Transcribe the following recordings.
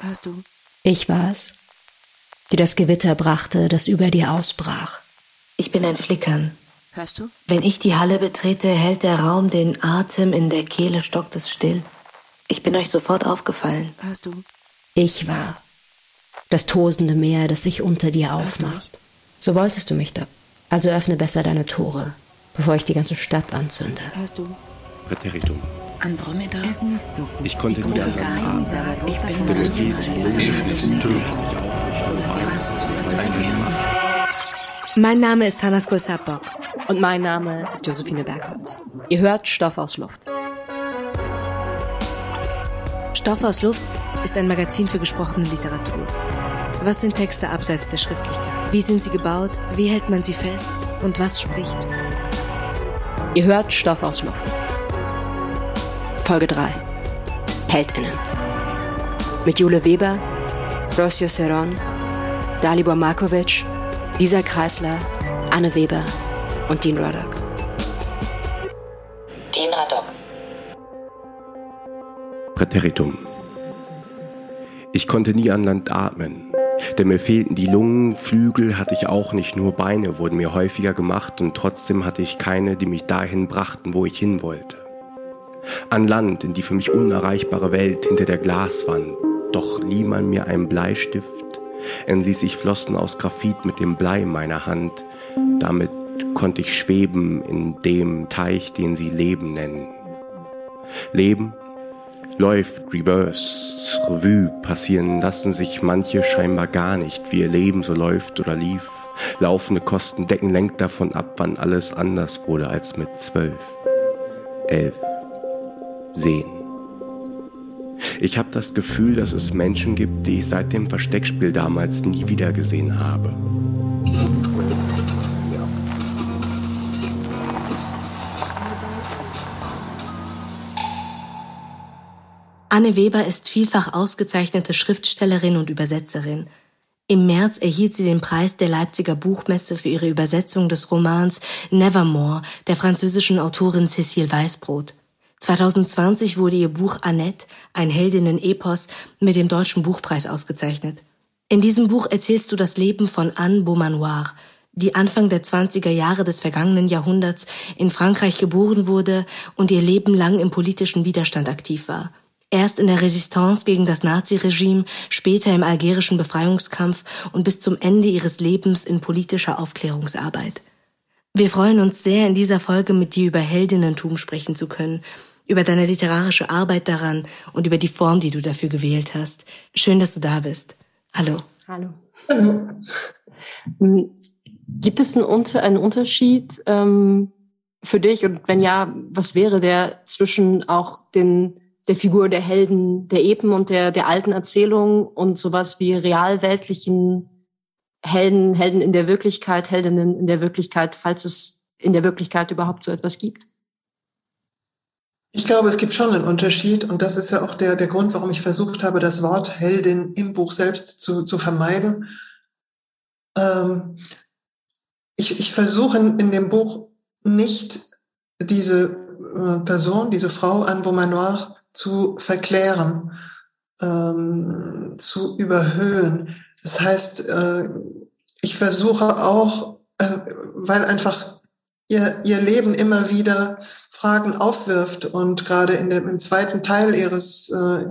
Hörst du? Ich war's, die das Gewitter brachte, das über dir ausbrach. Ich bin ein Flickern. Hörst du? Wenn ich die Halle betrete, hält der Raum den Atem, in der Kehle stockt es still. Ich bin euch sofort aufgefallen. Hörst du? Ich war das tosende Meer, das sich unter dir aufmacht. So wolltest du mich da. Also öffne besser deine Tore, bevor ich die ganze Stadt anzünde. Hörst du? Präteritum. Andromeda. Ich konnte anders atmen. Ich bin Mein Name ist Hannas Kulsabok. Und mein Name ist Josephine Bergholz. Ihr hört Stoff aus Luft. Stoff aus Luft ist ein Magazin für gesprochene Literatur. Was sind Texte abseits der Schriftlichkeit? Wie sind sie gebaut? Wie hält man sie fest? Und was spricht? Ihr hört Stoff aus Luft. Folge 3. Heldinnen. Mit Jule Weber, Rosio Seron, Dalibor Markovic, Lisa Kreisler, Anne Weber und Dean Ruddock. Dean Raddock. Präteritum. Ich konnte nie an Land atmen, denn mir fehlten die Lungen, Flügel hatte ich auch nicht, nur Beine wurden mir häufiger gemacht und trotzdem hatte ich keine, die mich dahin brachten, wo ich hin wollte. An Land, in die für mich unerreichbare Welt hinter der Glaswand, doch lieh man mir einen Bleistift, entließ ich Flossen aus Graphit mit dem Blei meiner Hand, damit konnte ich schweben in dem Teich, den sie Leben nennen. Leben läuft Reverse, Revue passieren lassen sich manche scheinbar gar nicht, wie ihr Leben so läuft oder lief. Laufende Kosten decken lenkt davon ab, wann alles anders wurde als mit zwölf, elf, sehen. Ich habe das Gefühl, dass es Menschen gibt, die ich seit dem Versteckspiel damals nie wieder gesehen habe. Anne Weber ist vielfach ausgezeichnete Schriftstellerin und Übersetzerin. Im März erhielt sie den Preis der Leipziger Buchmesse für ihre Übersetzung des Romans Nevermore der französischen Autorin Cécile Weißbrot. 2020 wurde ihr Buch Annette, ein Heldinnen-Epos, mit dem Deutschen Buchpreis ausgezeichnet. In diesem Buch erzählst du das Leben von Anne Beaumanoir, die Anfang der 20er Jahre des vergangenen Jahrhunderts in Frankreich geboren wurde und ihr Leben lang im politischen Widerstand aktiv war. Erst in der Resistance gegen das Naziregime, später im algerischen Befreiungskampf und bis zum Ende ihres Lebens in politischer Aufklärungsarbeit. Wir freuen uns sehr, in dieser Folge mit dir über Heldinnentum sprechen zu können, über deine literarische Arbeit daran und über die Form, die du dafür gewählt hast. Schön, dass du da bist. Hallo. Hallo. Hallo. Hm, gibt es einen, Unter einen Unterschied ähm, für dich und wenn ja, was wäre der zwischen auch den der Figur der Helden der Epen und der, der alten Erzählung und sowas wie realweltlichen Helden, Helden in der Wirklichkeit, Heldinnen in der Wirklichkeit, falls es in der Wirklichkeit überhaupt so etwas gibt? Ich glaube, es gibt schon einen Unterschied und das ist ja auch der, der Grund, warum ich versucht habe, das Wort Heldin im Buch selbst zu, zu vermeiden. Ähm, ich, ich versuche in, in dem Buch nicht diese äh, Person, diese Frau Anne Beaumanoir zu verklären, ähm, zu überhöhen. Das heißt, äh, ich versuche auch, äh, weil einfach ihr, ihr Leben immer wieder Fragen aufwirft und gerade in dem, im zweiten Teil ihres, äh,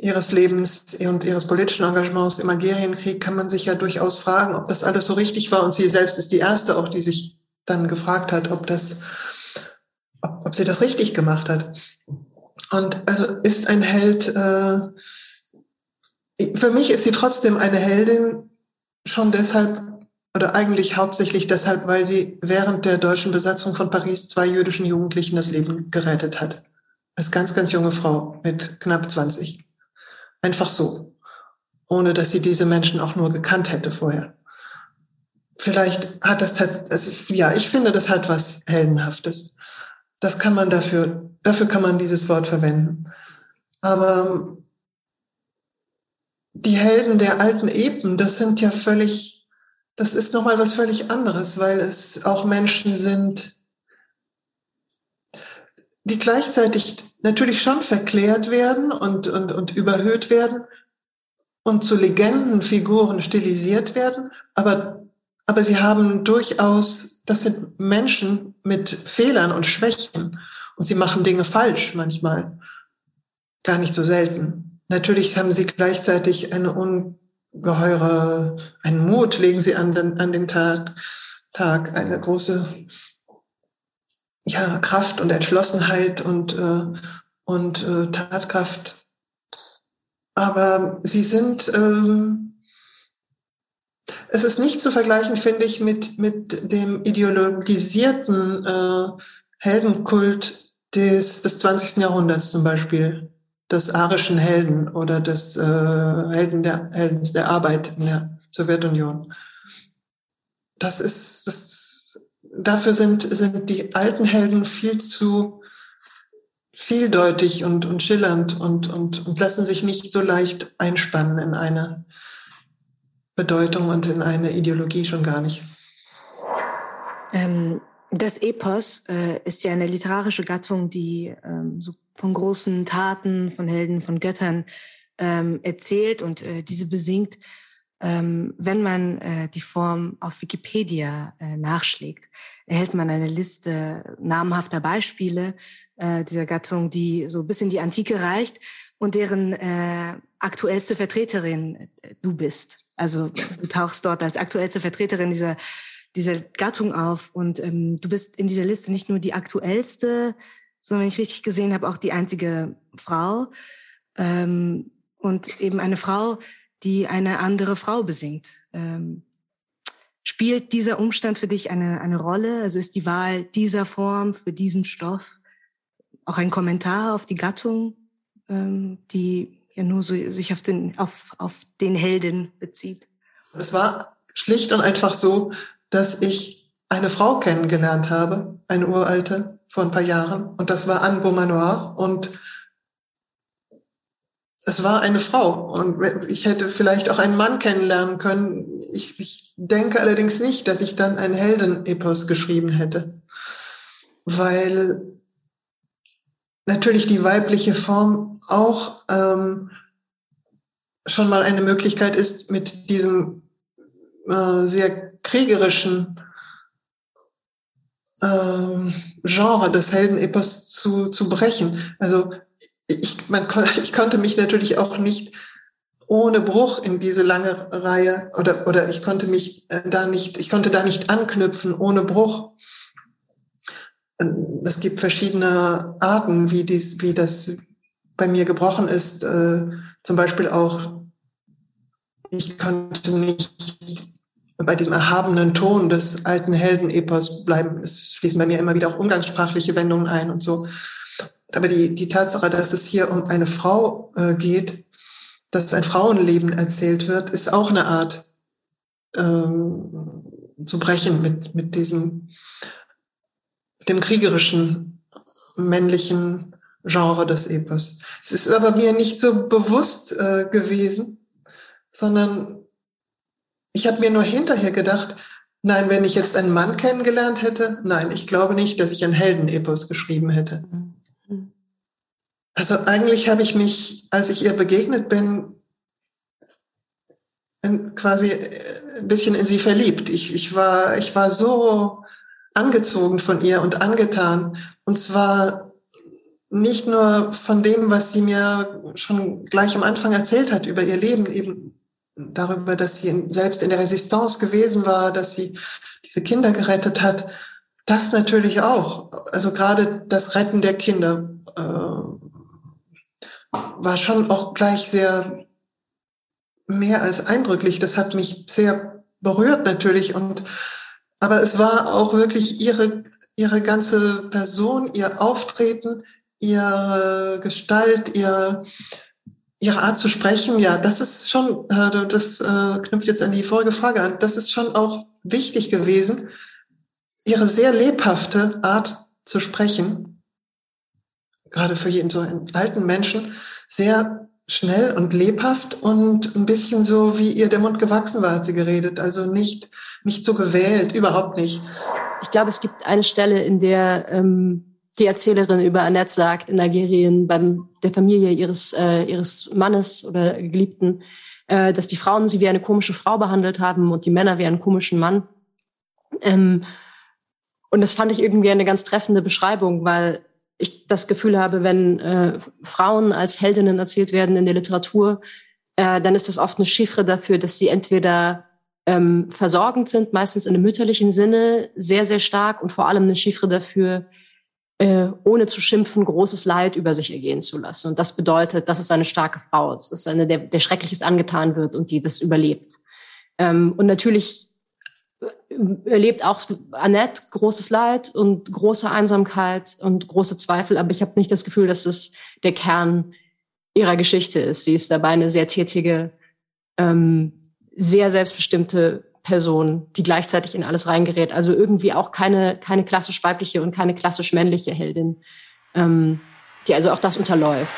ihres Lebens und ihres politischen Engagements im Algerienkrieg kann man sich ja durchaus fragen, ob das alles so richtig war. Und sie selbst ist die erste auch, die sich dann gefragt hat, ob das, ob, ob sie das richtig gemacht hat. Und also ist ein Held, äh, für mich ist sie trotzdem eine Heldin, schon deshalb oder eigentlich hauptsächlich deshalb, weil sie während der deutschen Besatzung von Paris zwei jüdischen Jugendlichen das Leben gerettet hat. Als ganz, ganz junge Frau mit knapp 20. Einfach so. Ohne dass sie diese Menschen auch nur gekannt hätte vorher. Vielleicht hat das, also, ja, ich finde, das hat was Heldenhaftes. Das kann man dafür, dafür kann man dieses Wort verwenden. Aber die Helden der alten Epen, das sind ja völlig, das ist nochmal was völlig anderes, weil es auch Menschen sind, die gleichzeitig natürlich schon verklärt werden und, und, und überhöht werden und zu Legendenfiguren stilisiert werden, aber, aber sie haben durchaus, das sind Menschen mit Fehlern und Schwächen. Und sie machen Dinge falsch manchmal, gar nicht so selten. Natürlich haben sie gleichzeitig eine ungeheure, einen Mut legen sie an den, an den Tag, Tag, eine große ja, Kraft und Entschlossenheit und, äh, und äh, Tatkraft. Aber sie sind, ähm, es ist nicht zu vergleichen, finde ich, mit, mit dem ideologisierten äh, Heldenkult des, des 20. Jahrhunderts zum Beispiel, des arischen Helden oder des äh, Helden der, Heldens der Arbeit in der Sowjetunion. Das ist, das dafür sind, sind die alten Helden viel zu vieldeutig und, und schillernd und, und, und lassen sich nicht so leicht einspannen in eine Bedeutung und in eine Ideologie schon gar nicht. Ähm, das Epos äh, ist ja eine literarische Gattung, die ähm, so von großen Taten, von Helden, von Göttern ähm, erzählt und äh, diese besingt ähm, wenn man äh, die Form auf Wikipedia äh, nachschlägt, erhält man eine Liste namhafter Beispiele äh, dieser Gattung, die so bis in die Antike reicht und deren äh, aktuellste Vertreterin äh, du bist. Also du tauchst dort als aktuellste Vertreterin dieser, dieser Gattung auf und ähm, du bist in dieser Liste nicht nur die aktuellste, sondern wenn ich richtig gesehen habe, auch die einzige Frau ähm, und eben eine Frau, die eine andere Frau besingt. Ähm, spielt dieser Umstand für dich eine, eine Rolle? Also ist die Wahl dieser Form für diesen Stoff auch ein Kommentar auf die Gattung, ähm, die ja nur so sich auf den, auf, auf den Helden bezieht? Es war schlicht und einfach so, dass ich eine Frau kennengelernt habe, eine uralte, vor ein paar Jahren. Und das war Anne Beaumanoir. Und es war eine Frau und ich hätte vielleicht auch einen Mann kennenlernen können. Ich, ich denke allerdings nicht, dass ich dann ein Heldenepos geschrieben hätte, weil natürlich die weibliche Form auch ähm, schon mal eine Möglichkeit ist, mit diesem äh, sehr kriegerischen äh, Genre des Heldenepos zu, zu brechen. Also ich, man, ich konnte mich natürlich auch nicht ohne Bruch in diese lange Reihe oder, oder ich konnte mich äh, da nicht, ich konnte da nicht anknüpfen ohne Bruch. Es gibt verschiedene Arten, wie dies, wie das bei mir gebrochen ist. Äh, zum Beispiel auch, ich konnte nicht bei diesem erhabenen Ton des alten Heldenepos bleiben. Es fließen bei mir immer wieder auch umgangssprachliche Wendungen ein und so. Aber die, die Tatsache, dass es hier um eine Frau äh, geht, dass ein Frauenleben erzählt wird, ist auch eine Art ähm, zu brechen mit, mit diesem, dem kriegerischen männlichen Genre des Epos. Es ist aber mir nicht so bewusst äh, gewesen, sondern ich habe mir nur hinterher gedacht, nein, wenn ich jetzt einen Mann kennengelernt hätte, nein, ich glaube nicht, dass ich ein Heldenepos geschrieben hätte. Also eigentlich habe ich mich, als ich ihr begegnet bin, quasi äh, ein bisschen in sie verliebt. Ich, ich, war, ich war so angezogen von ihr und angetan. Und zwar nicht nur von dem, was sie mir schon gleich am Anfang erzählt hat über ihr Leben, eben darüber, dass sie selbst in der Resistance gewesen war, dass sie diese Kinder gerettet hat. Das natürlich auch. Also gerade das Retten der Kinder äh, war schon auch gleich sehr mehr als eindrücklich. Das hat mich sehr berührt natürlich und aber es war auch wirklich ihre ihre ganze Person, ihr Auftreten, ihre Gestalt, ihr ihre Art zu sprechen. Ja, das ist schon äh, das äh, knüpft jetzt an die vorige Frage an. Das ist schon auch wichtig gewesen. Ihre sehr lebhafte Art zu sprechen gerade für jeden so einen alten Menschen, sehr schnell und lebhaft und ein bisschen so, wie ihr der Mund gewachsen war, hat sie geredet. Also nicht, nicht so gewählt, überhaupt nicht. Ich glaube, es gibt eine Stelle, in der ähm, die Erzählerin über Annette sagt in Algerien beim der Familie ihres äh, ihres Mannes oder Geliebten, äh, dass die Frauen sie wie eine komische Frau behandelt haben und die Männer wie einen komischen Mann. Ähm, und das fand ich irgendwie eine ganz treffende Beschreibung, weil ich das Gefühl habe, wenn äh, Frauen als Heldinnen erzählt werden in der Literatur, äh, dann ist das oft eine Chiffre dafür, dass sie entweder ähm, versorgend sind, meistens in einem mütterlichen Sinne, sehr, sehr stark und vor allem eine Chiffre dafür, äh, ohne zu schimpfen, großes Leid über sich ergehen zu lassen. Und das bedeutet, das ist eine starke Frau. Das ist eine, der, der Schreckliches angetan wird und die das überlebt. Ähm, und natürlich äh, erlebt auch Annette großes Leid und große Einsamkeit und große Zweifel, aber ich habe nicht das Gefühl, dass es der Kern ihrer Geschichte ist. Sie ist dabei eine sehr tätige, ähm, sehr selbstbestimmte Person, die gleichzeitig in alles reingerät. Also irgendwie auch keine, keine klassisch weibliche und keine klassisch männliche Heldin, ähm, die also auch das unterläuft.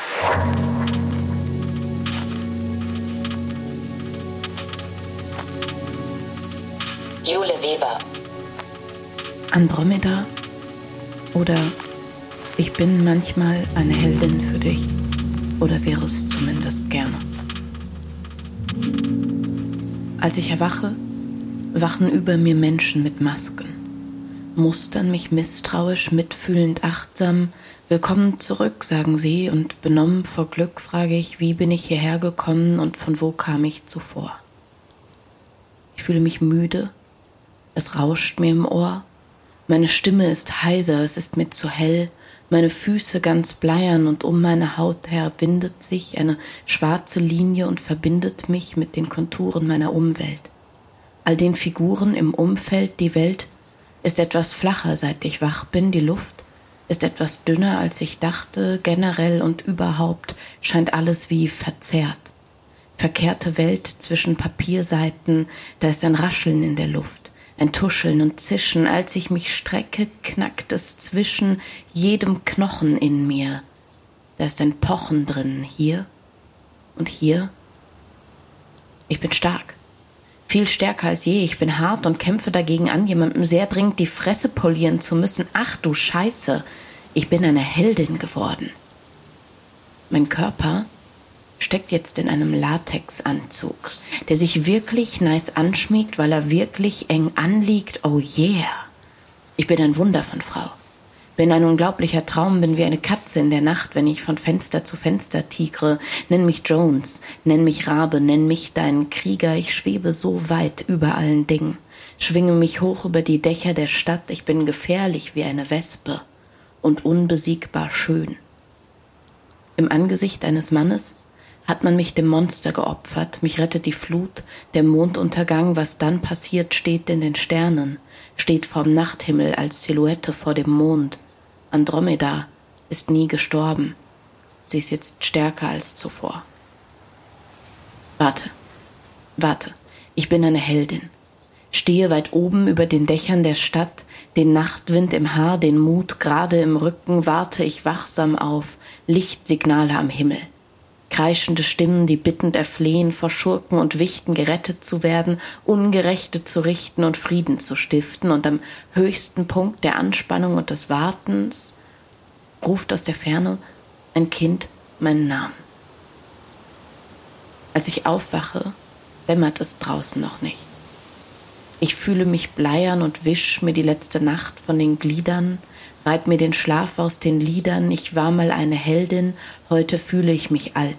Jule Weber. Andromeda oder ich bin manchmal eine Heldin für dich oder wäre es zumindest gerne. Als ich erwache, wachen über mir Menschen mit Masken, mustern mich misstrauisch, mitfühlend, achtsam. Willkommen zurück, sagen sie, und benommen vor Glück frage ich, wie bin ich hierher gekommen und von wo kam ich zuvor. Ich fühle mich müde, es rauscht mir im Ohr, meine Stimme ist heiser, es ist mir zu hell, meine Füße ganz bleiern und um meine Haut her bindet sich eine schwarze Linie und verbindet mich mit den Konturen meiner Umwelt all den Figuren im Umfeld die Welt ist etwas flacher, seit ich wach bin, die Luft ist etwas dünner, als ich dachte, generell und überhaupt scheint alles wie verzerrt. Verkehrte Welt zwischen Papierseiten, da ist ein Rascheln in der Luft, ein Tuscheln und Zischen, als ich mich strecke, knackt es zwischen jedem Knochen in mir. Da ist ein Pochen drin, hier und hier. Ich bin stark viel stärker als je. Ich bin hart und kämpfe dagegen an, jemandem sehr dringend die Fresse polieren zu müssen. Ach du Scheiße, ich bin eine Heldin geworden. Mein Körper steckt jetzt in einem Latexanzug, der sich wirklich nice anschmiegt, weil er wirklich eng anliegt. Oh yeah. Ich bin ein Wunder von Frau. Bin ein unglaublicher Traum, bin wie eine Katze in der Nacht, wenn ich von Fenster zu Fenster tigre. Nenn mich Jones, nenn mich Rabe, nenn mich deinen Krieger. Ich schwebe so weit über allen Dingen, schwinge mich hoch über die Dächer der Stadt. Ich bin gefährlich wie eine Wespe und unbesiegbar schön. Im Angesicht eines Mannes hat man mich dem Monster geopfert, mich rettet die Flut, der Monduntergang, was dann passiert, steht in den Sternen, steht vorm Nachthimmel als Silhouette vor dem Mond. Andromeda ist nie gestorben. Sie ist jetzt stärker als zuvor. Warte, warte, ich bin eine Heldin. Stehe weit oben über den Dächern der Stadt, den Nachtwind im Haar, den Mut gerade im Rücken, warte ich wachsam auf, Lichtsignale am Himmel kreischende Stimmen, die bittend erflehen, vor Schurken und Wichten gerettet zu werden, Ungerechte zu richten und Frieden zu stiften, und am höchsten Punkt der Anspannung und des Wartens ruft aus der Ferne ein Kind meinen Namen. Als ich aufwache, dämmert es draußen noch nicht. Ich fühle mich bleiern und wisch mir die letzte Nacht von den Gliedern, reit mir den Schlaf aus den Lidern, ich war mal eine Heldin, heute fühle ich mich alt.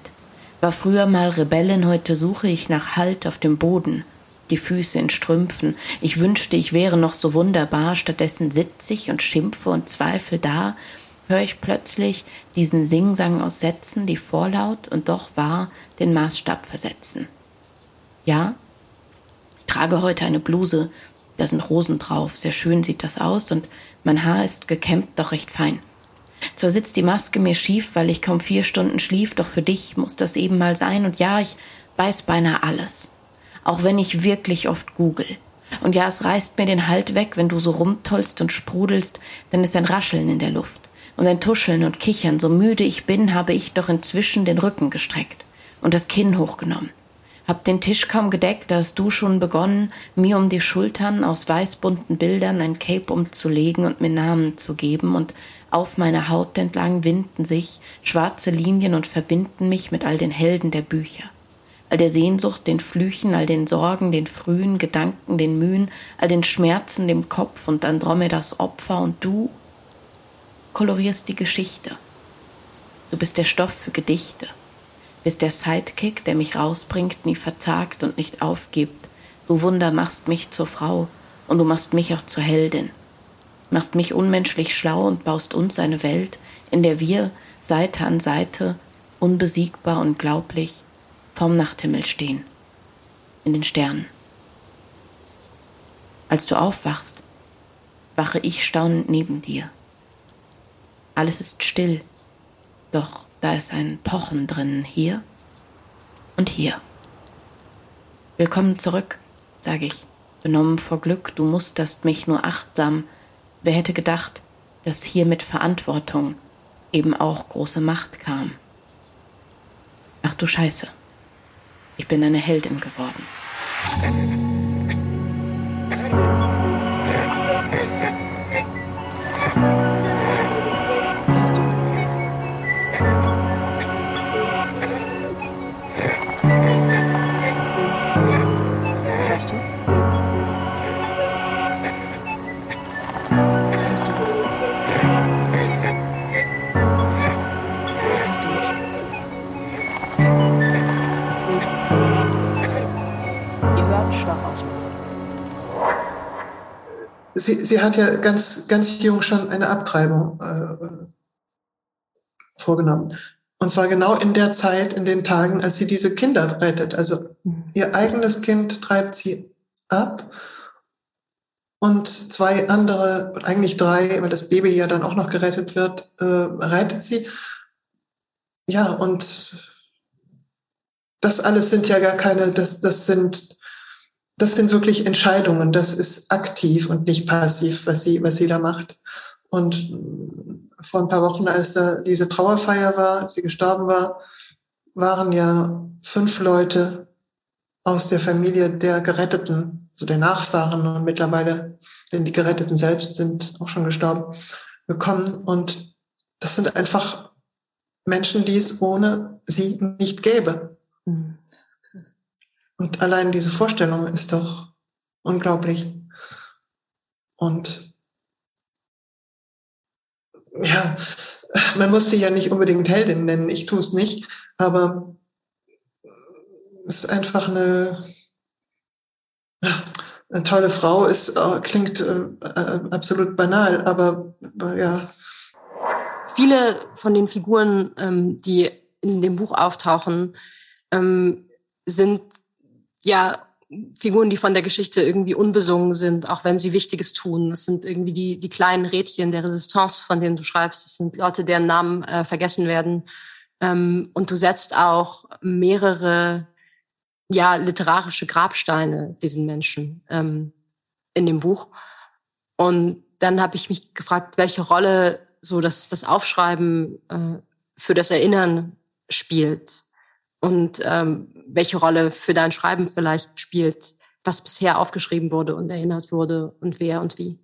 War früher mal Rebellin, heute suche ich nach Halt auf dem Boden, die Füße in Strümpfen. Ich wünschte, ich wäre noch so wunderbar, stattdessen sitz ich und schimpfe und zweifel da, höre ich plötzlich diesen Singsang aus Sätzen, die vorlaut und doch wahr den Maßstab versetzen. Ja, ich trage heute eine Bluse, da sind Rosen drauf, sehr schön sieht das aus und mein Haar ist gekämmt, doch recht fein. Zwar sitzt die Maske mir schief, weil ich kaum vier Stunden schlief, doch für dich muss das eben mal sein. Und ja, ich weiß beinahe alles. Auch wenn ich wirklich oft google. Und ja, es reißt mir den Halt weg, wenn du so rumtollst und sprudelst, dann ist ein Rascheln in der Luft und ein Tuscheln und Kichern. So müde ich bin, habe ich doch inzwischen den Rücken gestreckt und das Kinn hochgenommen. Hab den Tisch kaum gedeckt, da hast du schon begonnen, mir um die Schultern aus weißbunten Bildern ein Cape umzulegen und mir Namen zu geben, und Auf meiner Haut entlang winden sich schwarze Linien und verbinden mich mit all den Helden der Bücher. All der Sehnsucht, den Flüchen, all den Sorgen, den frühen Gedanken, den Mühen, all den Schmerzen, dem Kopf und Andromedas Opfer und du kolorierst die Geschichte. Du bist der Stoff für Gedichte, bist der Sidekick, der mich rausbringt, nie verzagt und nicht aufgibt. Du Wunder machst mich zur Frau und du machst mich auch zur Heldin machst mich unmenschlich schlau und baust uns eine Welt, in der wir Seite an Seite, unbesiegbar und glaublich, vorm Nachthimmel stehen, in den Sternen. Als du aufwachst, wache ich staunend neben dir. Alles ist still, doch da ist ein Pochen drin, hier und hier. Willkommen zurück, sage ich, benommen vor Glück, du musterst mich nur achtsam, Wer hätte gedacht, dass hier mit Verantwortung eben auch große Macht kam? Ach du Scheiße, ich bin eine Heldin geworden. Sie, sie hat ja ganz, ganz jung schon eine Abtreibung äh, vorgenommen. Und zwar genau in der Zeit, in den Tagen, als sie diese Kinder rettet. Also ihr eigenes Kind treibt sie ab und zwei andere, eigentlich drei, weil das Baby ja dann auch noch gerettet wird, äh, rettet sie. Ja, und das alles sind ja gar keine, das, das sind das sind wirklich Entscheidungen. Das ist aktiv und nicht passiv, was sie, was sie da macht. Und vor ein paar Wochen, als da diese Trauerfeier war, als sie gestorben war, waren ja fünf Leute aus der Familie der Geretteten, so der Nachfahren und mittlerweile, denn die Geretteten selbst sind auch schon gestorben, gekommen. Und das sind einfach Menschen, die es ohne sie nicht gäbe. Und allein diese Vorstellung ist doch unglaublich. Und ja, man muss sie ja nicht unbedingt Heldin nennen, ich tue es nicht, aber es ist einfach eine, eine tolle Frau, ist, äh, klingt äh, äh, absolut banal, aber ja. Viele von den Figuren, ähm, die in dem Buch auftauchen, ähm, sind ja, Figuren, die von der Geschichte irgendwie unbesungen sind, auch wenn sie Wichtiges tun. Das sind irgendwie die, die kleinen Rädchen der Resistance, von denen du schreibst. Das sind Leute, deren Namen äh, vergessen werden. Ähm, und du setzt auch mehrere, ja, literarische Grabsteine diesen Menschen ähm, in dem Buch. Und dann habe ich mich gefragt, welche Rolle so das, das Aufschreiben äh, für das Erinnern spielt und ähm, welche Rolle für dein Schreiben vielleicht spielt, was bisher aufgeschrieben wurde und erinnert wurde und wer und wie.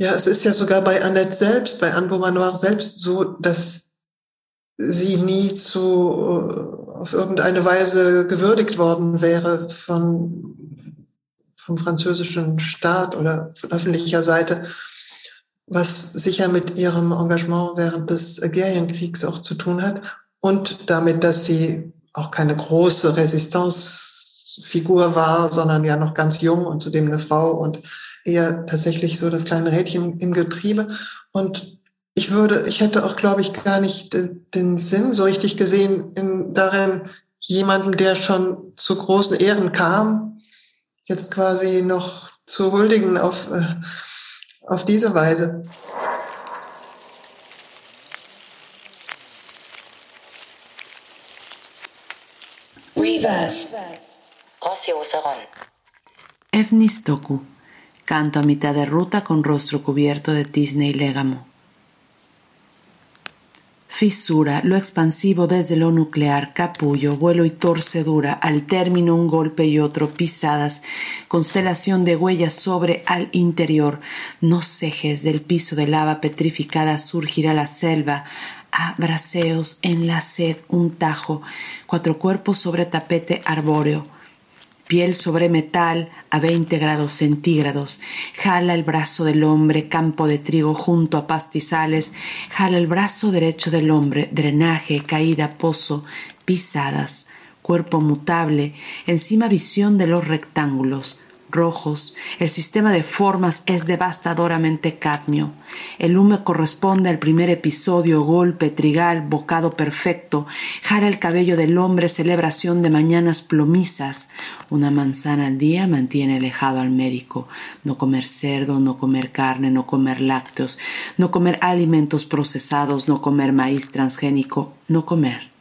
Ja, es ist ja sogar bei Annette selbst, bei Anne Beaumanoir selbst so, dass sie nie zu, äh, auf irgendeine Weise gewürdigt worden wäre von, vom französischen Staat oder von öffentlicher Seite, was sicher mit ihrem Engagement während des Algerienkriegs auch zu tun hat und damit, dass sie auch keine große Resistance-Figur war, sondern ja noch ganz jung und zudem eine Frau und eher tatsächlich so das kleine Rädchen im Getriebe. Und ich würde, ich hätte auch, glaube ich, gar nicht den Sinn so richtig gesehen in, darin, jemandem, der schon zu großen Ehren kam, jetzt quasi noch zu huldigen auf, äh, auf diese Weise. Sarón. Efnis Toku. Canto a mitad de ruta con rostro cubierto de tizne y légamo. Fisura, lo expansivo desde lo nuclear, capullo, vuelo y torcedura, al término un golpe y otro, pisadas, constelación de huellas sobre al interior, no cejes del piso de lava petrificada surgirá la selva, a braseos en la sed, un tajo, cuatro cuerpos sobre tapete arbóreo, piel sobre metal a 20 grados centígrados, jala el brazo del hombre, campo de trigo junto a pastizales, jala el brazo derecho del hombre, drenaje, caída, pozo, pisadas, cuerpo mutable, encima visión de los rectángulos, rojos, el sistema de formas es devastadoramente cadmio. El humo corresponde al primer episodio, golpe, trigal, bocado perfecto, jara el cabello del hombre, celebración de mañanas plomizas. Una manzana al día mantiene alejado al médico. No comer cerdo, no comer carne, no comer lácteos, no comer alimentos procesados, no comer maíz transgénico, no comer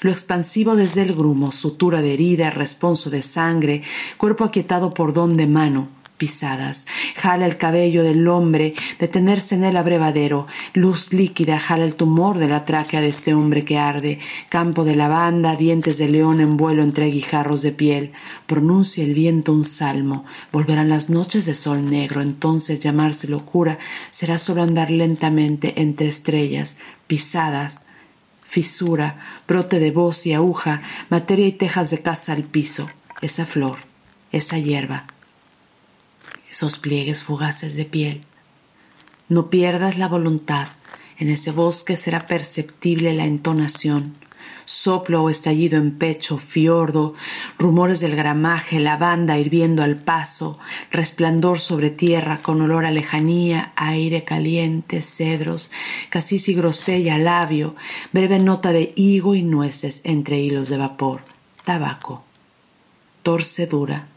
lo expansivo desde el grumo, sutura de herida, responso de sangre, cuerpo aquietado por don de mano, pisadas, jala el cabello del hombre, detenerse en el abrevadero, luz líquida, jala el tumor de la tráquea de este hombre que arde, campo de lavanda, dientes de león en vuelo entre guijarros de piel, pronuncia el viento un salmo, volverán las noches de sol negro, entonces llamarse locura. Será solo andar lentamente entre estrellas, pisadas, fisura, brote de voz y aguja, materia y tejas de casa al piso, esa flor, esa hierba, esos pliegues fugaces de piel. No pierdas la voluntad, en ese bosque será perceptible la entonación, soplo o estallido en pecho, fiordo, rumores del gramaje, lavanda hirviendo al paso, resplandor sobre tierra con olor a lejanía, aire caliente, cedros, casis y grosella, labio, breve nota de higo y nueces entre hilos de vapor, tabaco, torcedura,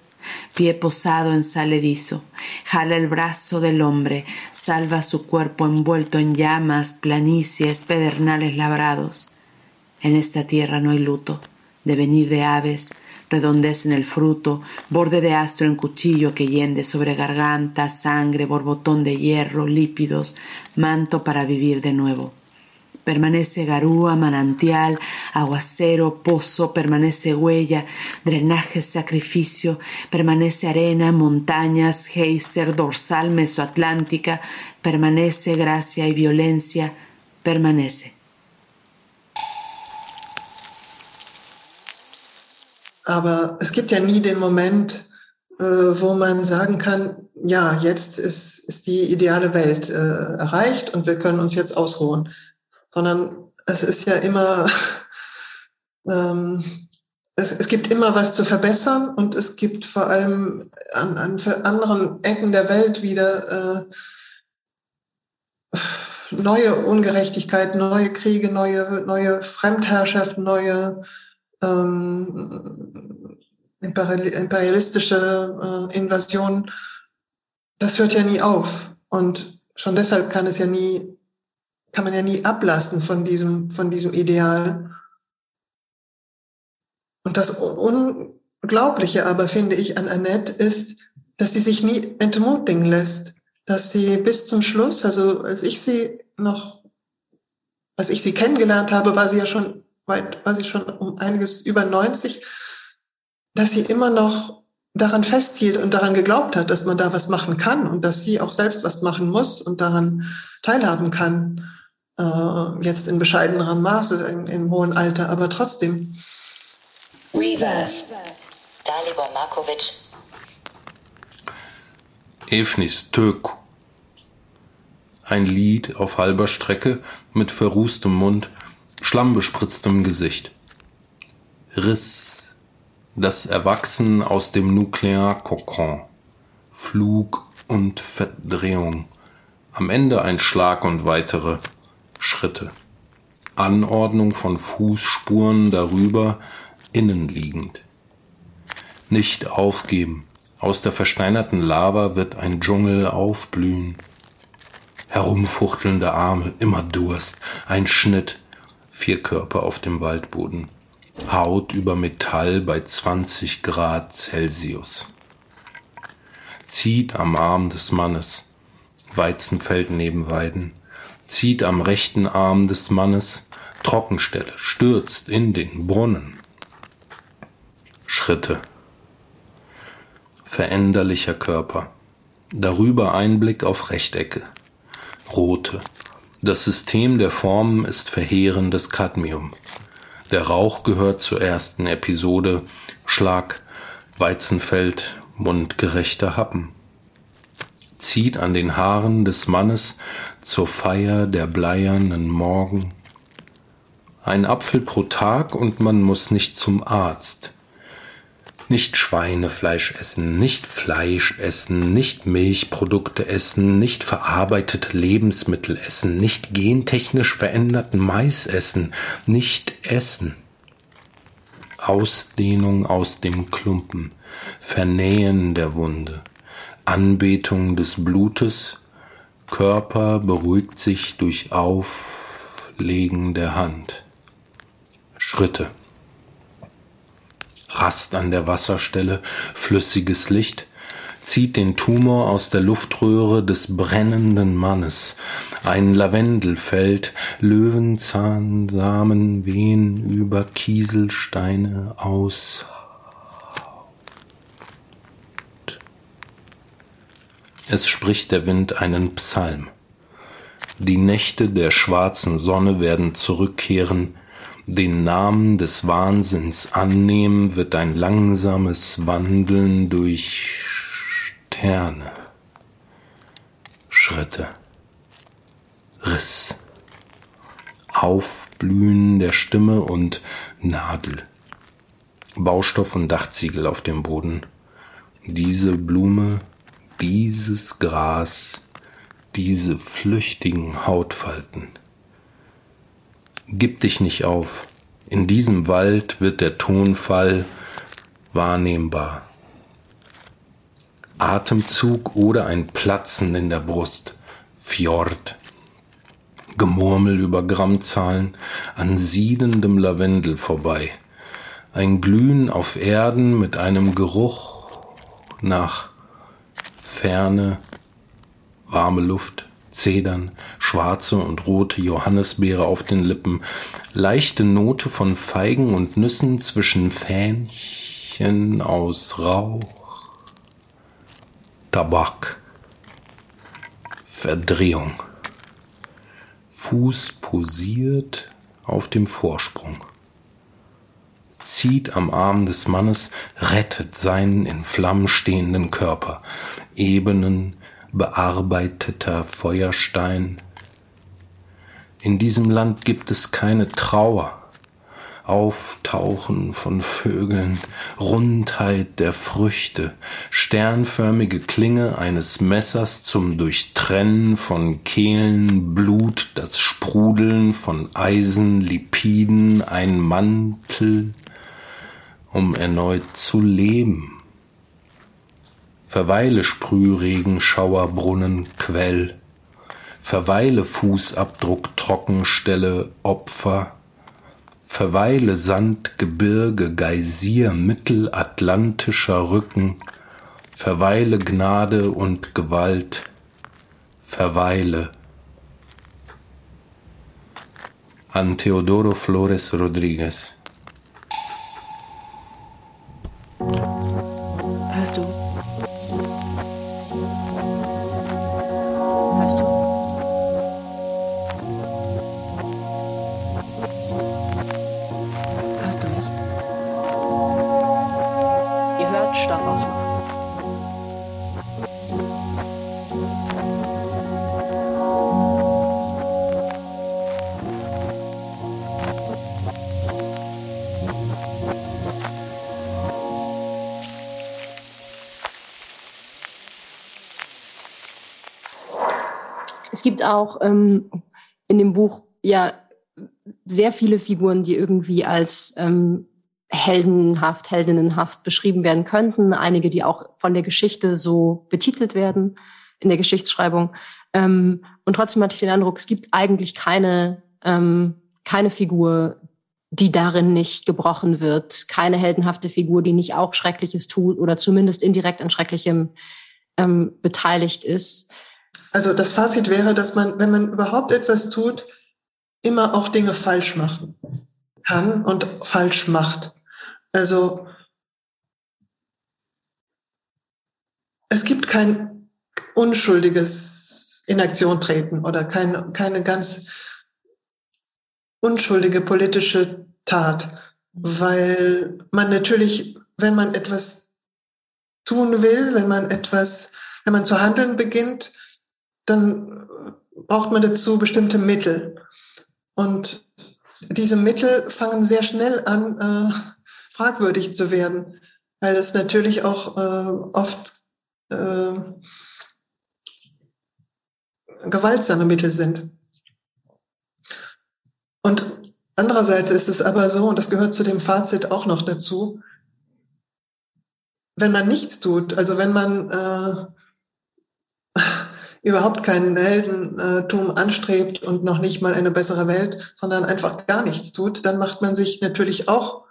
pie posado en saledizo, jala el brazo del hombre, salva su cuerpo envuelto en llamas, planicies, pedernales labrados. En esta tierra no hay luto, devenir de aves, redondez en el fruto, borde de astro en cuchillo que yende sobre garganta, sangre, borbotón de hierro, lípidos, manto para vivir de nuevo. Permanece garúa, manantial, aguacero, pozo, permanece huella, drenaje, sacrificio, permanece arena, montañas, geyser, dorsal mesoatlántica, permanece gracia y violencia, permanece. Aber es gibt ja nie den Moment, äh, wo man sagen kann, ja, jetzt ist, ist die ideale Welt äh, erreicht und wir können uns jetzt ausruhen. Sondern es ist ja immer, ähm, es, es gibt immer was zu verbessern und es gibt vor allem an, an anderen Ecken der Welt wieder äh, neue Ungerechtigkeiten, neue Kriege, neue, neue Fremdherrschaft, neue ähm, imperialistische äh, Invasion, das hört ja nie auf. Und schon deshalb kann es ja nie, kann man ja nie ablassen von diesem, von diesem Ideal. Und das Unglaubliche aber, finde ich, an Annette ist, dass sie sich nie entmutigen lässt, dass sie bis zum Schluss, also als ich sie noch, als ich sie kennengelernt habe, war sie ja schon weit, war sie schon um einiges über 90, dass sie immer noch daran festhielt und daran geglaubt hat, dass man da was machen kann und dass sie auch selbst was machen muss und daran teilhaben kann, äh, jetzt in bescheidenerem Maße, in, in hohem Alter, aber trotzdem. Reverse. Dalibor Markovic. Evnis Töku. Ein Lied auf halber Strecke mit verrußtem Mund schlammbespritztem Gesicht. Riss, das Erwachsen aus dem Nuklearkokon, Flug und Verdrehung, am Ende ein Schlag und weitere Schritte. Anordnung von Fußspuren darüber, innenliegend. Nicht aufgeben, aus der versteinerten Lava wird ein Dschungel aufblühen. Herumfuchtelnde Arme, immer Durst, ein Schnitt, vier Körper auf dem Waldboden. Haut über Metall bei 20 Grad Celsius. Zieht am Arm des Mannes. Weizenfeld neben Weiden. zieht am rechten Arm des Mannes, Trockenstelle, stürzt in den Brunnen. Schritte. Veränderlicher Körper. Darüber Einblick auf Rechtecke. Rote. Das System der Formen ist verheerendes Cadmium. Der Rauch gehört zur ersten Episode. Schlag, Weizenfeld, mundgerechter Happen. Zieht an den Haaren des Mannes zur Feier der bleiernen Morgen. Ein Apfel pro Tag und man muss nicht zum Arzt. Nicht Schweinefleisch essen, nicht Fleisch essen, nicht Milchprodukte essen, nicht verarbeitete Lebensmittel essen, nicht gentechnisch veränderten Mais essen, nicht essen. Ausdehnung aus dem Klumpen, Vernähen der Wunde, Anbetung des Blutes, Körper beruhigt sich durch Auflegen der Hand. Schritte. Rast an der Wasserstelle, flüssiges Licht, zieht den Tumor aus der Luftröhre des brennenden Mannes. Ein Lavendelfeld, Löwenzahnsamen wehen über Kieselsteine aus. Es spricht der Wind einen Psalm. Die Nächte der schwarzen Sonne werden zurückkehren, den Namen des Wahnsinns annehmen, wird ein langsames Wandeln durch Sterne, Schritte, Riss, Aufblühen der Stimme und Nadel, Baustoff und Dachziegel auf dem Boden. Diese Blume, dieses Gras, diese flüchtigen Hautfalten. Gib dich nicht auf. In diesem Wald wird der Tonfall wahrnehmbar. Atemzug oder ein Platzen in der Brust. Fjord. Gemurmel über Grammzahlen an siedendem Lavendel vorbei. Ein Glühen auf Erden mit einem Geruch nach Ferne, warme Luft. Zedern, schwarze und rote Johannisbeere auf den Lippen, leichte Note von Feigen und Nüssen zwischen Fähnchen aus Rauch, Tabak, Verdrehung. Fuß posiert auf dem Vorsprung. Zieht am Arm des Mannes, rettet seinen in Flammen stehenden Körper. Ebenen, bearbeiteter Feuerstein. In diesem Land gibt es keine Trauer, Auftauchen von Vögeln, Rundheit der Früchte, sternförmige Klinge eines Messers zum Durchtrennen von Kehlen, Blut, das Sprudeln von Eisen, Lipiden, ein Mantel, um erneut zu leben. Verweile Sprühregen, Schauerbrunnen, Quell. Verweile Fußabdruck, Trockenstelle, Opfer. Verweile Sand, Gebirge, Geysir, mittelatlantischer Rücken. Verweile Gnade und Gewalt. Verweile. An Teodoro Flores Rodriguez. Auch ähm, in dem Buch ja sehr viele Figuren, die irgendwie als ähm, heldenhaft, heldinnenhaft beschrieben werden könnten. Einige, die auch von der Geschichte so betitelt werden in der Geschichtsschreibung. Ähm, und trotzdem hatte ich den Eindruck, es gibt eigentlich keine, ähm, keine Figur, die darin nicht gebrochen wird. Keine heldenhafte Figur, die nicht auch Schreckliches tut oder zumindest indirekt an Schrecklichem ähm, beteiligt ist. Also das Fazit wäre, dass man, wenn man überhaupt etwas tut, immer auch Dinge falsch machen kann und falsch macht. Also es gibt kein unschuldiges in Aktion treten oder kein, keine ganz unschuldige politische Tat, weil man natürlich, wenn man etwas tun will, wenn man etwas, wenn man zu handeln beginnt, dann braucht man dazu bestimmte Mittel. Und diese Mittel fangen sehr schnell an, äh, fragwürdig zu werden, weil es natürlich auch äh, oft äh, gewaltsame Mittel sind. Und andererseits ist es aber so, und das gehört zu dem Fazit auch noch dazu, wenn man nichts tut, also wenn man äh, überhaupt keinen Heldentum anstrebt und noch nicht mal eine bessere Welt, sondern einfach gar nichts tut, dann macht man sich natürlich auch,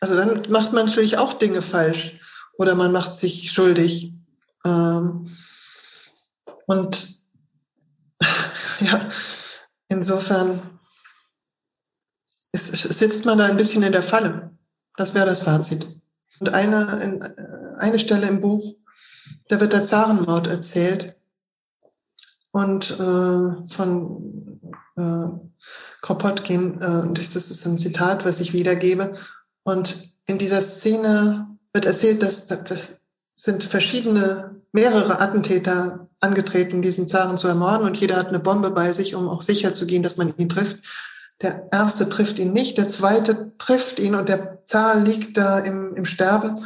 also dann macht man natürlich auch Dinge falsch oder man macht sich schuldig. Ähm, und ja, insofern ist, sitzt man da ein bisschen in der Falle. Das wäre das Fazit. Und eine, eine Stelle im Buch, da wird der Zarenmord erzählt und äh, von äh, Kropotkin, äh, das ist ein Zitat, was ich wiedergebe. Und in dieser Szene wird erzählt, dass, das sind verschiedene, mehrere Attentäter angetreten, diesen Zaren zu ermorden und jeder hat eine Bombe bei sich, um auch sicher zu gehen, dass man ihn trifft. Der erste trifft ihn nicht, der zweite trifft ihn und der Zar liegt da im, im Sterben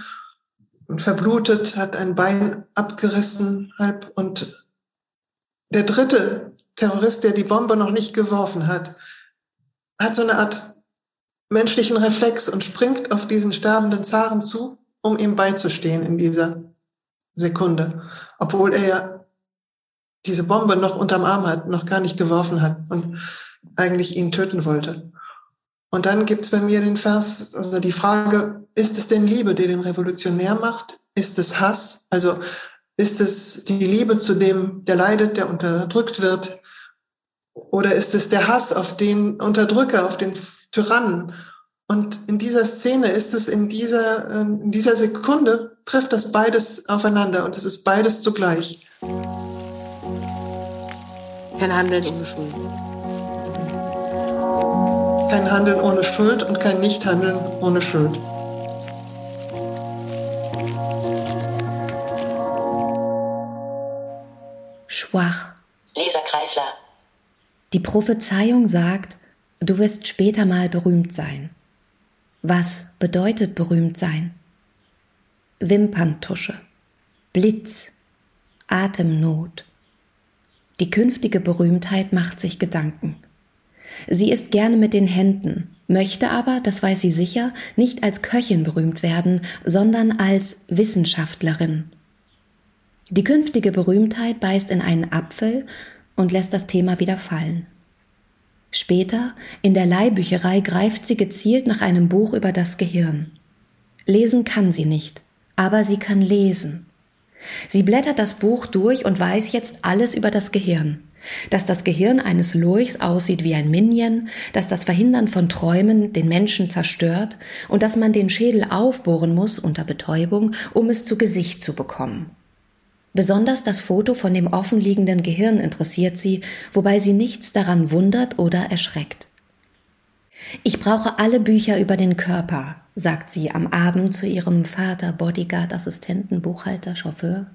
und verblutet, hat ein Bein abgerissen halb und der dritte Terrorist, der die Bombe noch nicht geworfen hat, hat so eine Art menschlichen Reflex und springt auf diesen sterbenden Zaren zu, um ihm beizustehen in dieser Sekunde, obwohl er ja diese Bombe noch unterm Arm hat, noch gar nicht geworfen hat und eigentlich ihn töten wollte. Und dann gibt's bei mir den Vers, also die Frage, ist es denn Liebe, die den Revolutionär macht? Ist es Hass? Also ist es die Liebe zu dem, der leidet, der unterdrückt wird? Oder ist es der Hass auf den Unterdrücker, auf den Tyrannen? Und in dieser Szene ist es in dieser, ähm, in dieser Sekunde trifft das beides aufeinander und es ist beides zugleich. Kein Handeln ohne Schuld. Kein Handeln ohne Schuld und kein Nichthandeln ohne Schuld. Schwach. Leserkreisler. Die Prophezeiung sagt, du wirst später mal berühmt sein. Was bedeutet berühmt sein? Wimperntusche, Blitz, Atemnot, die künftige Berühmtheit macht sich Gedanken. Sie ist gerne mit den Händen, möchte aber, das weiß sie sicher, nicht als Köchin berühmt werden, sondern als Wissenschaftlerin. Die künftige Berühmtheit beißt in einen Apfel und lässt das Thema wieder fallen. Später, in der Leihbücherei, greift sie gezielt nach einem Buch über das Gehirn. Lesen kann sie nicht, aber sie kann lesen. Sie blättert das Buch durch und weiß jetzt alles über das Gehirn. Dass das Gehirn eines Lurchs aussieht wie ein Minion, dass das Verhindern von Träumen den Menschen zerstört und dass man den Schädel aufbohren muss unter Betäubung, um es zu Gesicht zu bekommen. Besonders das Foto von dem offenliegenden Gehirn interessiert sie, wobei sie nichts daran wundert oder erschreckt. Ich brauche alle Bücher über den Körper, sagt sie am Abend zu ihrem Vater, Bodyguard, Assistenten, Buchhalter, Chauffeur.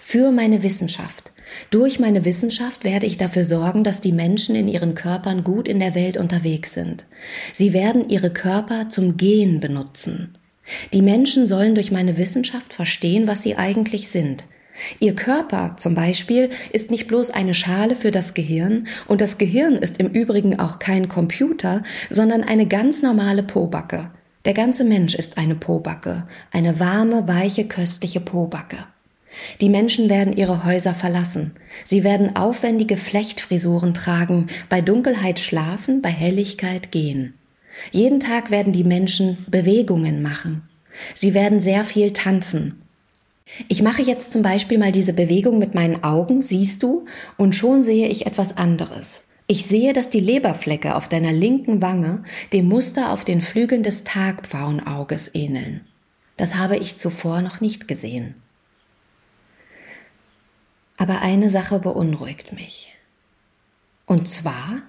Für meine Wissenschaft. Durch meine Wissenschaft werde ich dafür sorgen, dass die Menschen in ihren Körpern gut in der Welt unterwegs sind. Sie werden ihre Körper zum Gehen benutzen. Die Menschen sollen durch meine Wissenschaft verstehen, was sie eigentlich sind. Ihr Körper zum Beispiel ist nicht bloß eine Schale für das Gehirn und das Gehirn ist im Übrigen auch kein Computer, sondern eine ganz normale Pobacke. Der ganze Mensch ist eine Pobacke, eine warme, weiche, köstliche Pobacke. Die Menschen werden ihre Häuser verlassen. Sie werden aufwendige Flechtfrisuren tragen, bei Dunkelheit schlafen, bei Helligkeit gehen. Jeden Tag werden die Menschen Bewegungen machen. Sie werden sehr viel tanzen. Ich mache jetzt zum Beispiel mal diese Bewegung mit meinen Augen, siehst du, und schon sehe ich etwas anderes. Ich sehe, dass die Leberflecke auf deiner linken Wange dem Muster auf den Flügeln des Tagpfauenauges ähneln. Das habe ich zuvor noch nicht gesehen. Aber eine Sache beunruhigt mich. Und zwar,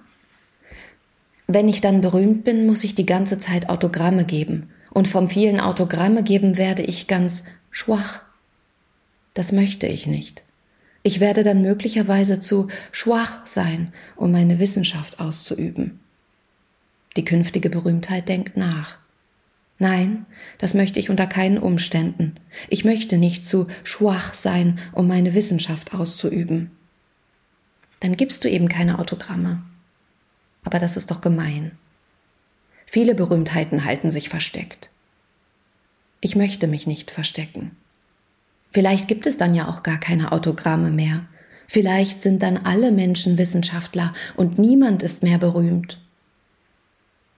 wenn ich dann berühmt bin, muss ich die ganze Zeit Autogramme geben. Und vom vielen Autogramme geben werde ich ganz schwach. Das möchte ich nicht. Ich werde dann möglicherweise zu schwach sein, um meine Wissenschaft auszuüben. Die künftige Berühmtheit denkt nach. Nein, das möchte ich unter keinen Umständen. Ich möchte nicht zu schwach sein, um meine Wissenschaft auszuüben. Dann gibst du eben keine Autogramme. Aber das ist doch gemein. Viele Berühmtheiten halten sich versteckt. Ich möchte mich nicht verstecken. Vielleicht gibt es dann ja auch gar keine Autogramme mehr. Vielleicht sind dann alle Menschen Wissenschaftler und niemand ist mehr berühmt.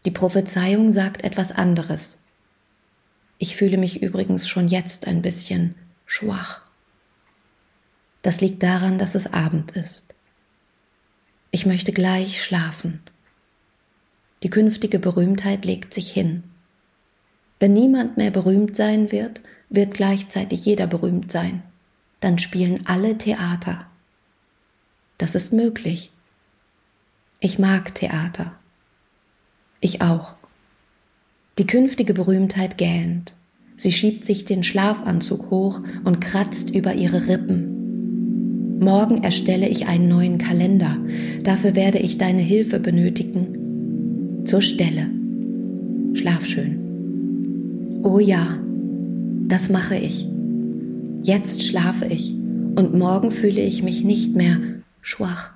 Die Prophezeiung sagt etwas anderes. Ich fühle mich übrigens schon jetzt ein bisschen schwach. Das liegt daran, dass es Abend ist. Ich möchte gleich schlafen. Die künftige Berühmtheit legt sich hin. Wenn niemand mehr berühmt sein wird, wird gleichzeitig jeder berühmt sein. Dann spielen alle Theater. Das ist möglich. Ich mag Theater. Ich auch. Die künftige Berühmtheit gähnt. Sie schiebt sich den Schlafanzug hoch und kratzt über ihre Rippen. Morgen erstelle ich einen neuen Kalender. Dafür werde ich deine Hilfe benötigen. Zur Stelle. Schlaf schön. Oh ja, das mache ich. Jetzt schlafe ich und morgen fühle ich mich nicht mehr schwach.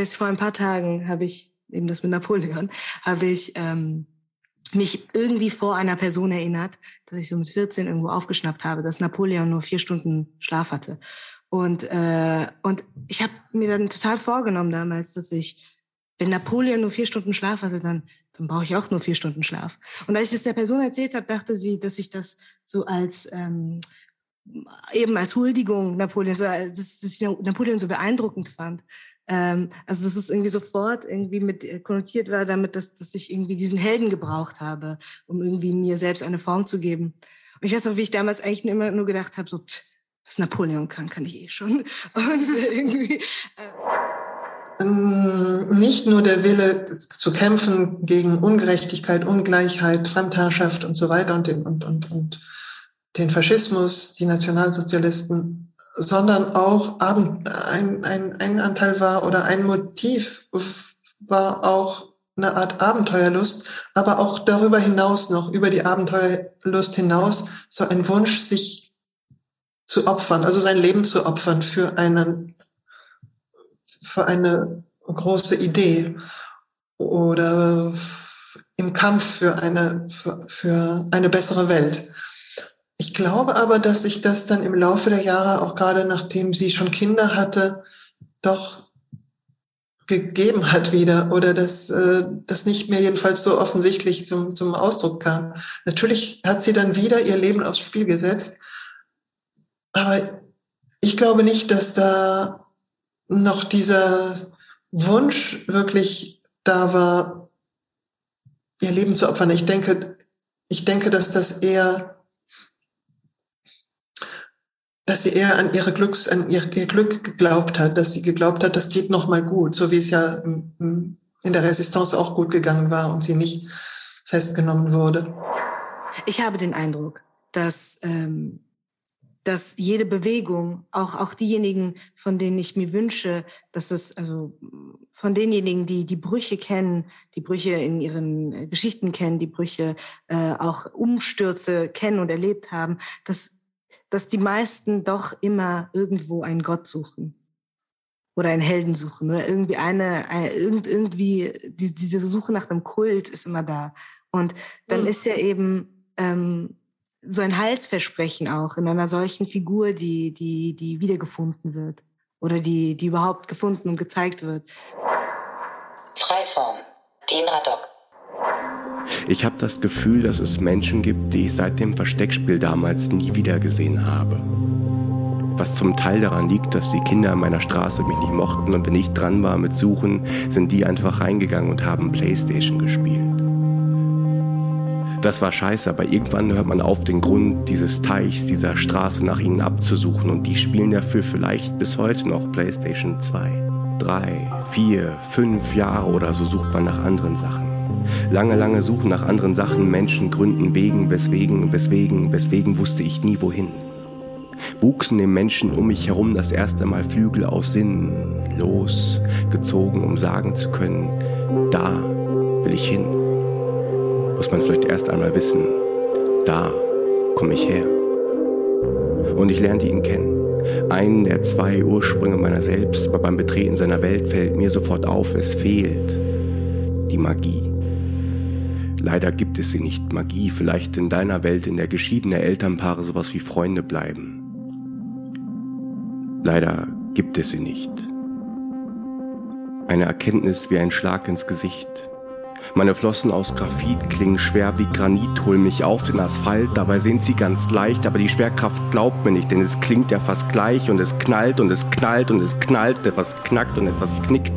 Weiß, vor ein paar Tagen habe ich eben das mit Napoleon, habe ich ähm, mich irgendwie vor einer Person erinnert, dass ich so mit 14 irgendwo aufgeschnappt habe, dass Napoleon nur vier Stunden Schlaf hatte. Und, äh, und ich habe mir dann total vorgenommen damals, dass ich, wenn Napoleon nur vier Stunden Schlaf hatte, dann, dann brauche ich auch nur vier Stunden Schlaf. Und als ich das der Person erzählt habe, dachte sie, dass ich das so als ähm, eben als Huldigung Napoleon, so, dass, dass ich Napoleon so beeindruckend fand. Ähm, also dass es irgendwie sofort irgendwie mit äh, konnotiert war damit, dass, dass ich irgendwie diesen Helden gebraucht habe, um irgendwie mir selbst eine Form zu geben. Und ich weiß noch, wie ich damals eigentlich immer nur gedacht habe, so, pff, was Napoleon kann, kann ich eh schon. Und irgendwie, äh, ähm, nicht nur der Wille zu kämpfen gegen Ungerechtigkeit, Ungleichheit, Fremdherrschaft und so weiter und den, und, und, und den Faschismus, die Nationalsozialisten, sondern auch ein, ein, ein Anteil war oder ein Motiv war auch eine Art Abenteuerlust, aber auch darüber hinaus noch, über die Abenteuerlust hinaus, so ein Wunsch, sich zu opfern, also sein Leben zu opfern für einen, für eine große Idee oder im Kampf für eine, für, für eine bessere Welt. Ich glaube aber, dass sich das dann im Laufe der Jahre, auch gerade nachdem sie schon Kinder hatte, doch gegeben hat wieder oder dass äh, das nicht mehr jedenfalls so offensichtlich zum, zum Ausdruck kam. Natürlich hat sie dann wieder ihr Leben aufs Spiel gesetzt, aber ich glaube nicht, dass da noch dieser Wunsch wirklich da war, ihr Leben zu opfern. Ich denke, ich denke, dass das eher dass sie eher an ihre Glücks, an ihr, ihr Glück geglaubt hat, dass sie geglaubt hat, das geht noch mal gut, so wie es ja in der Resistance auch gut gegangen war und sie nicht festgenommen wurde. Ich habe den Eindruck, dass ähm, dass jede Bewegung, auch auch diejenigen, von denen ich mir wünsche, dass es also von denjenigen, die die Brüche kennen, die Brüche in ihren Geschichten kennen, die Brüche äh, auch Umstürze kennen und erlebt haben, dass dass die meisten doch immer irgendwo einen Gott suchen oder einen Helden suchen oder irgendwie eine, eine irgendwie die, diese Suche nach einem Kult ist immer da und dann mhm. ist ja eben ähm, so ein Heilsversprechen auch in einer solchen Figur, die, die, die wiedergefunden wird oder die, die überhaupt gefunden und gezeigt wird. Freiform. Dean Radok. Ich habe das Gefühl, dass es Menschen gibt, die ich seit dem Versteckspiel damals nie wieder gesehen habe. Was zum Teil daran liegt, dass die Kinder an meiner Straße mich nicht mochten und wenn ich dran war mit Suchen, sind die einfach reingegangen und haben Playstation gespielt. Das war scheiße, aber irgendwann hört man auf, den Grund dieses Teichs, dieser Straße nach ihnen abzusuchen und die spielen dafür vielleicht bis heute noch Playstation 2. Drei, vier, fünf Jahre oder so sucht man nach anderen Sachen. Lange, lange Suchen nach anderen Sachen, Menschen, Gründen, Wegen, weswegen, weswegen, weswegen wusste ich nie wohin. Wuchsen dem Menschen um mich herum das erste Mal Flügel aus Sinn, los, gezogen, um sagen zu können, da will ich hin muss man vielleicht erst einmal wissen, da komme ich her. Und ich lernte ihn kennen. Einen der zwei Ursprünge meiner selbst, aber beim Betreten seiner Welt fällt mir sofort auf, es fehlt die Magie. Leider gibt es sie nicht, Magie, vielleicht in deiner Welt, in der geschiedene Elternpaare sowas wie Freunde bleiben. Leider gibt es sie nicht. Eine Erkenntnis wie ein Schlag ins Gesicht, meine Flossen aus Graphit klingen schwer wie Granit, holen mich auf den Asphalt, dabei sind sie ganz leicht, aber die Schwerkraft glaubt mir nicht, denn es klingt ja fast gleich und es knallt und es knallt und es knallt, etwas knackt und etwas knickt.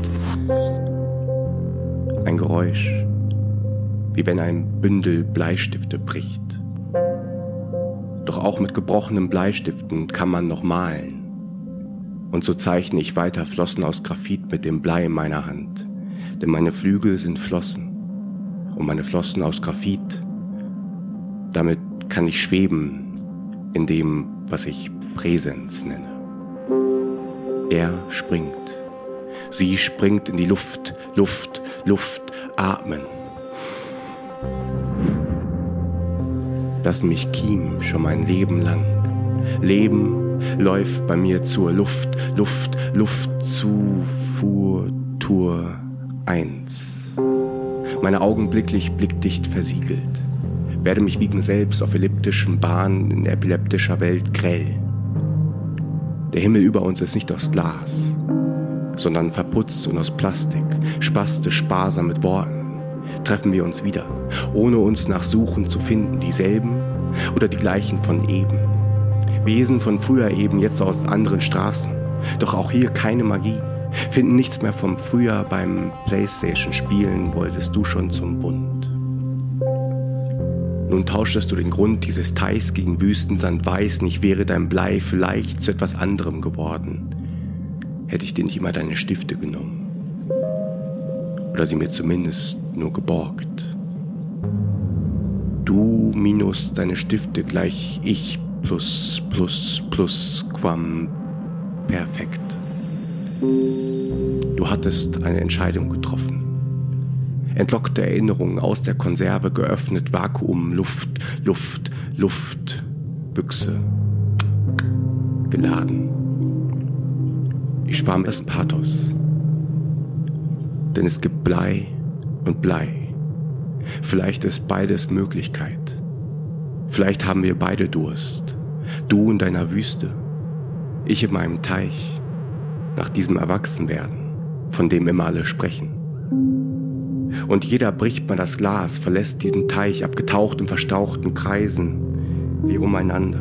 Ein Geräusch, wie wenn ein Bündel Bleistifte bricht. Doch auch mit gebrochenen Bleistiften kann man noch malen. Und so zeichne ich weiter Flossen aus Graphit mit dem Blei in meiner Hand, denn meine Flügel sind Flossen und meine Flossen aus Graphit. Damit kann ich schweben in dem, was ich Präsenz nenne. Er springt. Sie springt in die Luft, Luft, Luft, atmen. Lassen mich kiem schon mein Leben lang. Leben läuft bei mir zur Luft, Luft, Luft, Zufuhr, Tour eins meine augenblicklich blickdicht versiegelt, werde mich wiegen selbst auf elliptischen Bahnen in epileptischer Welt grell. Der Himmel über uns ist nicht aus Glas, sondern verputzt und aus Plastik, spastisch sparsam mit Worten. Treffen wir uns wieder, ohne uns nach Suchen zu finden, dieselben oder die gleichen von eben. Wesen von früher eben, jetzt aus anderen Straßen. Doch auch hier keine Magie Finden nichts mehr vom Frühjahr beim Playstation-Spielen wolltest du schon zum Bund. Nun tauschtest du den Grund dieses Teichs gegen Wüstensand weiß, nicht wäre dein Blei vielleicht zu etwas anderem geworden. Hätte ich dir nicht immer deine Stifte genommen. Oder sie mir zumindest nur geborgt. Du minus deine Stifte gleich ich plus plus plus quam perfekt. Du hattest eine Entscheidung getroffen. Entlockte Erinnerungen aus der Konserve geöffnet, Vakuum, Luft, Luft, Luft, Büchse. Geladen. Ich spare mir das Pathos. Denn es gibt Blei und Blei. Vielleicht ist beides Möglichkeit. Vielleicht haben wir beide Durst. Du in deiner Wüste, ich in meinem Teich nach diesem Erwachsenwerden, von dem immer alle sprechen. Und jeder bricht mal das Glas, verlässt diesen Teich, abgetaucht in verstauchten Kreisen, wie umeinander,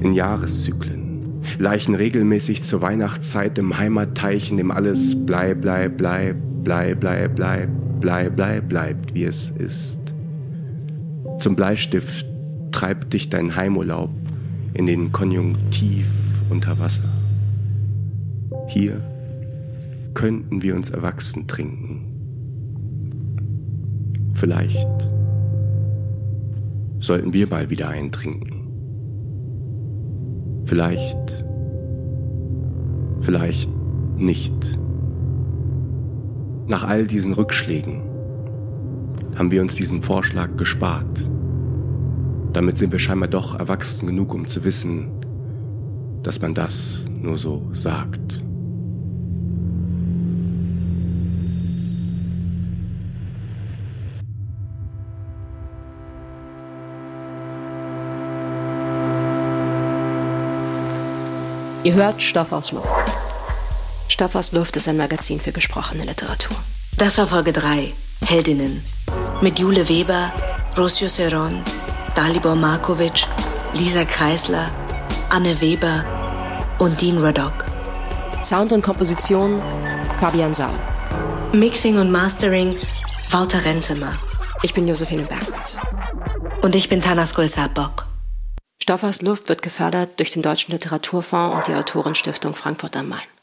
in Jahreszyklen, leichen regelmäßig zur Weihnachtszeit im Heimatteich, in dem alles blei, blei, blei, blei, blei, blei, blei, blei, bleibt, wie es ist. Zum Bleistift treibt dich dein Heimurlaub in den Konjunktiv unter Wasser. Hier könnten wir uns erwachsen trinken. Vielleicht sollten wir mal wieder eintrinken. Vielleicht, vielleicht nicht. Nach all diesen Rückschlägen haben wir uns diesen Vorschlag gespart. Damit sind wir scheinbar doch erwachsen genug, um zu wissen, dass man das nur so sagt. Ihr hört Stoff aus Luft. Luft ist ein Magazin für gesprochene Literatur. Das war Folge 3, Heldinnen. Mit Jule Weber, Rosio Seron, Dalibor Markovic, Lisa Kreisler, Anne Weber und Dean Raddock. Sound und Komposition Fabian Sau. Mixing und Mastering Wouter Rentemer. Ich bin Josephine Bergwitz. Und ich bin Tanas Bock. Stoff aus Luft wird gefördert durch den Deutschen Literaturfonds und die Autorenstiftung Frankfurt am Main.